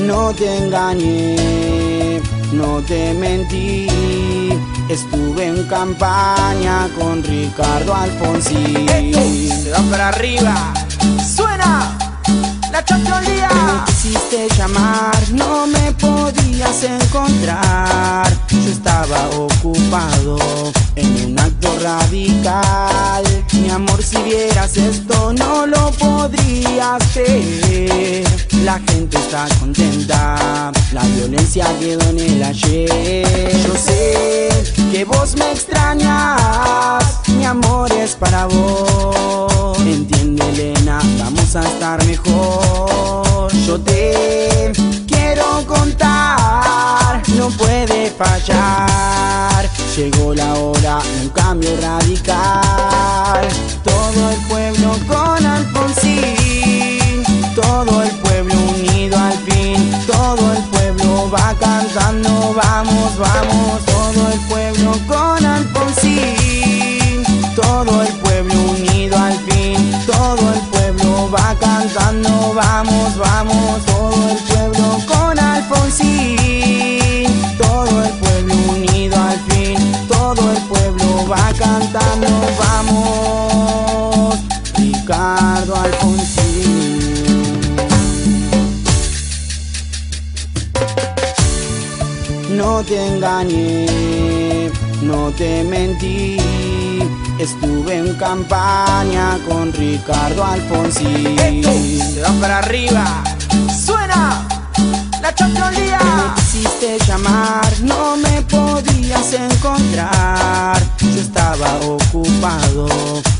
No te engañé, no te mentí. Estuve en campaña con Ricardo Alfonsín. Se va para arriba. ¡Suena! ¡La chacholía! Me quisiste llamar, no me podías encontrar. Yo estaba ocupado en un acto radical. Mi amor, si vieras esto, no lo podrías creer. La gente está contenta, la violencia quedó en el ayer. Yo sé que vos me extrañas, mi amor es para vos. Entiende, Elena, vamos a estar mejor. Yo te quiero contar, no puede fallar. Llegó la hora un cambio radical. Todo el pueblo con Alfonsín, vamos, vamos, todo el pueblo con Alfonsín, todo el pueblo unido al fin, todo el pueblo va cantando, vamos, vamos, todo el pueblo con Alfonsín, todo el pueblo unido al fin, todo el pueblo va cantando, vamos, Ricardo Alfonsín. No te engañé, no te mentí. Estuve en campaña con Ricardo Alfonsín. Se va para arriba. ¡Suena! ¡La Me chacholía! quisiste llamar, no me podías encontrar. Yo estaba ocupado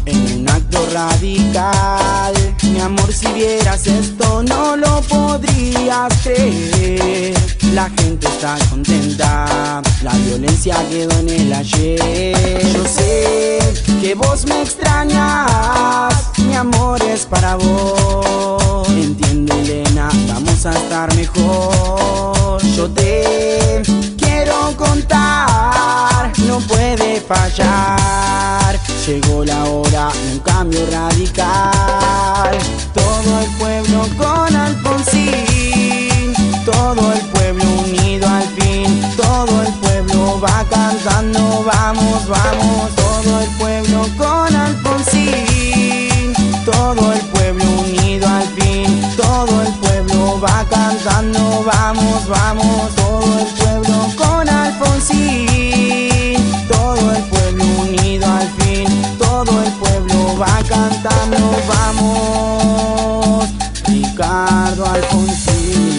en un acto radical. Mi amor, si vieras esto, no lo podrías creer. La gente está contenta, la violencia quedó en el ayer. Yo sé que vos me extrañas, mi amor es para vos. Entiende, Elena, vamos a estar mejor. Yo te quiero contar, no puede fallar. Llegó la hora de va cantando, vamos, vamos, todo el pueblo con Alfonsín, todo el pueblo unido al fin, todo el pueblo va cantando, vamos, vamos, todo el pueblo con Alfonsín, todo el pueblo unido al fin, todo el pueblo va cantando, vamos, Ricardo Alfonsín.